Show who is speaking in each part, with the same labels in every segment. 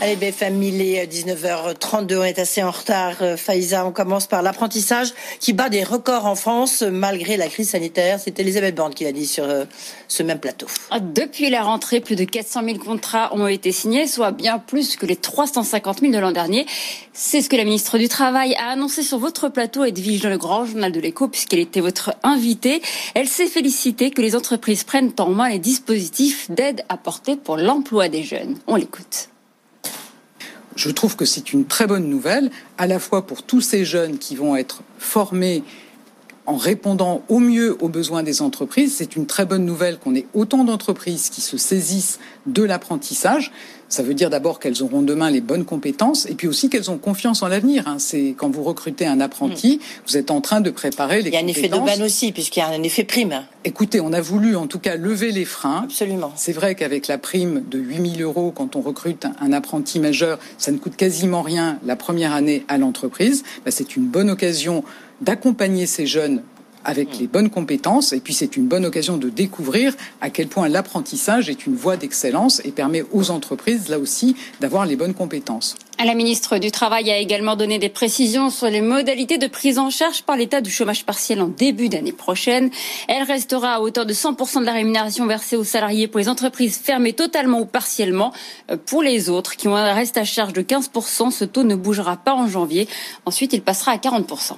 Speaker 1: Allez, BFM, il est 19h32, on est assez en retard. Euh, Faïza, on commence par l'apprentissage qui bat des records en France malgré la crise sanitaire. C'est Elisabeth Borne qui l'a dit sur euh, ce même plateau.
Speaker 2: Depuis la rentrée, plus de 400 000 contrats ont été signés, soit bien plus que les 350 000 de l'an dernier. C'est ce que la ministre du Travail a annoncé sur votre plateau, Edwige, dans le grand journal de l'écho, puisqu'elle était votre invitée. Elle s'est félicitée que les entreprises prennent en main les dispositifs d'aide apportés pour l'emploi des jeunes. On l'écoute
Speaker 3: je trouve que c'est une très bonne nouvelle, à la fois pour tous ces jeunes qui vont être formés en répondant au mieux aux besoins des entreprises. C'est une très bonne nouvelle qu'on ait autant d'entreprises qui se saisissent de l'apprentissage. Ça veut dire d'abord qu'elles auront demain les bonnes compétences et puis aussi qu'elles ont confiance en l'avenir. Hein. C'est quand vous recrutez un apprenti, mm. vous êtes en train de préparer les.
Speaker 1: Il y a un effet d'aubaine aussi puisqu'il y a un effet prime.
Speaker 3: Écoutez, on a voulu en tout cas lever les freins.
Speaker 1: Absolument.
Speaker 3: C'est vrai qu'avec la prime de 8000 euros quand on recrute un apprenti majeur, ça ne coûte quasiment rien la première année à l'entreprise. Bah, c'est une bonne occasion d'accompagner ces jeunes avec les bonnes compétences. Et puis c'est une bonne occasion de découvrir à quel point l'apprentissage est une voie d'excellence et permet aux entreprises, là aussi, d'avoir les bonnes compétences.
Speaker 2: La ministre du Travail a également donné des précisions sur les modalités de prise en charge par l'État du chômage partiel en début d'année prochaine. Elle restera à hauteur de 100% de la rémunération versée aux salariés pour les entreprises fermées totalement ou partiellement. Euh, pour les autres, qui ont un reste à charge de 15%, ce taux ne bougera pas en janvier. Ensuite, il passera à 40%.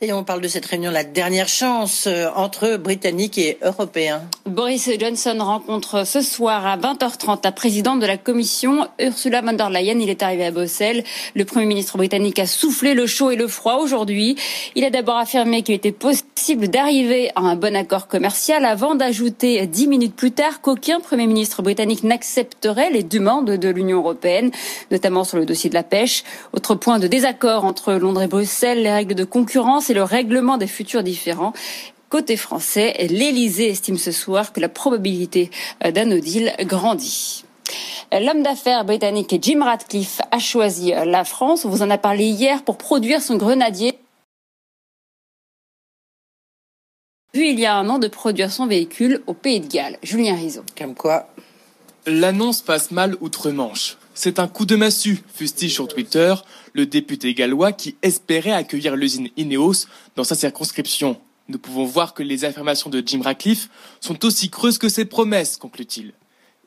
Speaker 1: Et on parle de cette réunion, la dernière chance euh, entre Britanniques et Européens.
Speaker 2: Boris Johnson rencontre ce soir à 20h30 la présidente de la Commission, Ursula von der Leyen. Il est arrivé à Bruxelles le Premier ministre britannique a soufflé le chaud et le froid aujourd'hui. Il a d'abord affirmé qu'il était possible d'arriver à un bon accord commercial avant d'ajouter dix minutes plus tard qu'aucun Premier ministre britannique n'accepterait les demandes de l'Union européenne, notamment sur le dossier de la pêche. Autre point de désaccord entre Londres et Bruxelles, les règles de concurrence et le règlement des futurs différends. Côté français, l'Élysée estime ce soir que la probabilité d'un no deal grandit. L'homme d'affaires britannique Jim Ratcliffe a choisi la France. On vous en a parlé hier pour produire son grenadier. Puis il y a un an de produire son véhicule au Pays de Galles. Julien Rizzo.
Speaker 1: Comme quoi
Speaker 4: L'annonce passe mal outre-Manche. C'est un coup de massue, fustige sur Twitter le député gallois qui espérait accueillir l'usine Ineos dans sa circonscription. Nous pouvons voir que les affirmations de Jim Ratcliffe sont aussi creuses que ses promesses, conclut-il.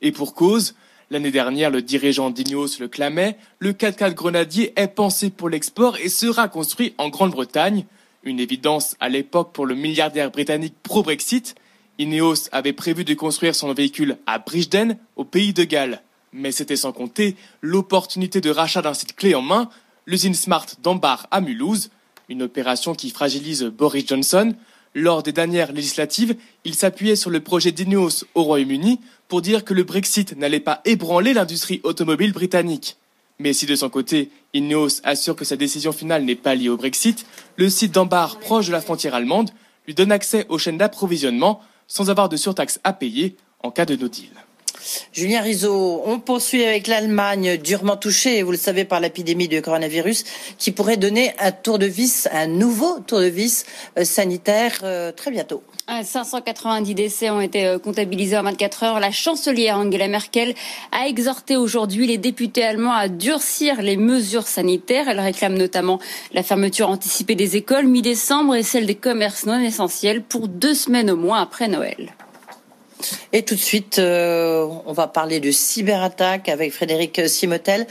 Speaker 4: Et pour cause, L'année dernière, le dirigeant d'Ineos le clamait, le 4x4 Grenadier est pensé pour l'export et sera construit en Grande-Bretagne. Une évidence à l'époque pour le milliardaire britannique pro-Brexit. Ineos avait prévu de construire son véhicule à Bridgenden, au pays de Galles. Mais c'était sans compter l'opportunité de rachat d'un site clé en main, l'usine Smart d'Ambar à Mulhouse, une opération qui fragilise Boris Johnson. Lors des dernières législatives, il s'appuyait sur le projet d'Ineos au Royaume-Uni pour dire que le Brexit n'allait pas ébranler l'industrie automobile britannique. Mais si de son côté, Ineos assure que sa décision finale n'est pas liée au Brexit, le site d'Ambar, proche de la frontière allemande, lui donne accès aux chaînes d'approvisionnement sans avoir de surtaxe à payer en cas de no deal.
Speaker 1: Julien Rizzo, on poursuit avec l'Allemagne durement touchée, vous le savez, par l'épidémie de coronavirus, qui pourrait donner un tour de vis, un nouveau tour de vis euh, sanitaire euh, très bientôt.
Speaker 2: 590 décès ont été euh, comptabilisés en 24 heures. La chancelière Angela Merkel a exhorté aujourd'hui les députés allemands à durcir les mesures sanitaires. Elle réclame notamment la fermeture anticipée des écoles mi-décembre et celle des commerces non essentiels pour deux semaines au moins après Noël.
Speaker 1: Et tout de suite, euh, on va parler de cyberattaque avec Frédéric Simotel.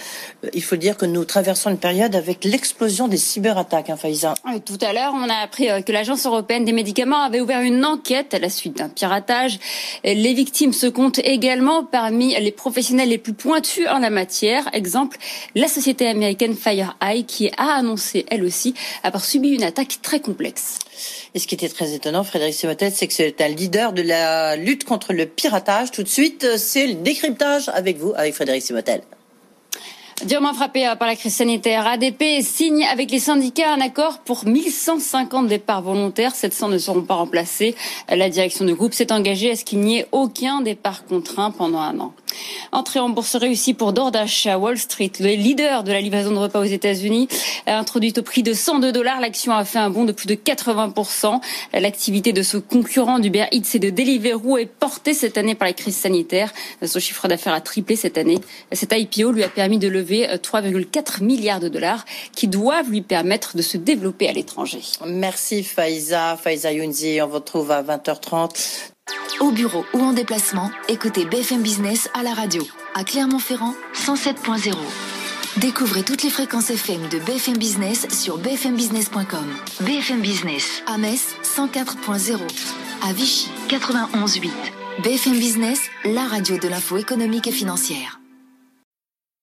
Speaker 1: Il faut dire que nous traversons une période avec l'explosion des cyberattaques, hein, Faïza.
Speaker 2: tout à l'heure, on a appris euh, que l'Agence européenne des médicaments avait ouvert une enquête à la suite d'un piratage. Les victimes se comptent également parmi les professionnels les plus pointus en la matière. Exemple, la société américaine FireEye qui a annoncé, elle aussi, avoir subi une attaque très complexe.
Speaker 1: Et ce qui était très étonnant, Frédéric Simotel, c'est que c'est un leader de la lutte contre le piratage. Tout de suite, c'est le décryptage avec vous, avec Frédéric Simotel.
Speaker 2: Durement frappé par la crise sanitaire, ADP signe avec les syndicats un accord pour 1150 départs volontaires. 700 ne seront pas remplacés. La direction du groupe s'est engagée à ce qu'il n'y ait aucun départ contraint pendant un an. Entrée en bourse réussie pour DoorDash à Wall Street. Le leader de la livraison de repas aux États-Unis a introduit au prix de 102 dollars. L'action a fait un bond de plus de 80%. L'activité de ce concurrent d'Uber Eats et de Deliveroo est portée cette année par la crise sanitaire. Son chiffre d'affaires a triplé cette année. Cet IPO lui a permis de lever 3,4 milliards de dollars qui doivent lui permettre de se développer à l'étranger.
Speaker 1: Merci Faiza, Faiza Younzi. On vous retrouve à 20h30.
Speaker 5: Au bureau ou en déplacement, écoutez BFM Business à la radio. À Clermont-Ferrand, 107.0. Découvrez toutes les fréquences FM de BFM Business sur bfmbusiness.com. BFM Business à Metz 104.0, à Vichy 91.8. BFM Business, la radio de l'info économique et financière.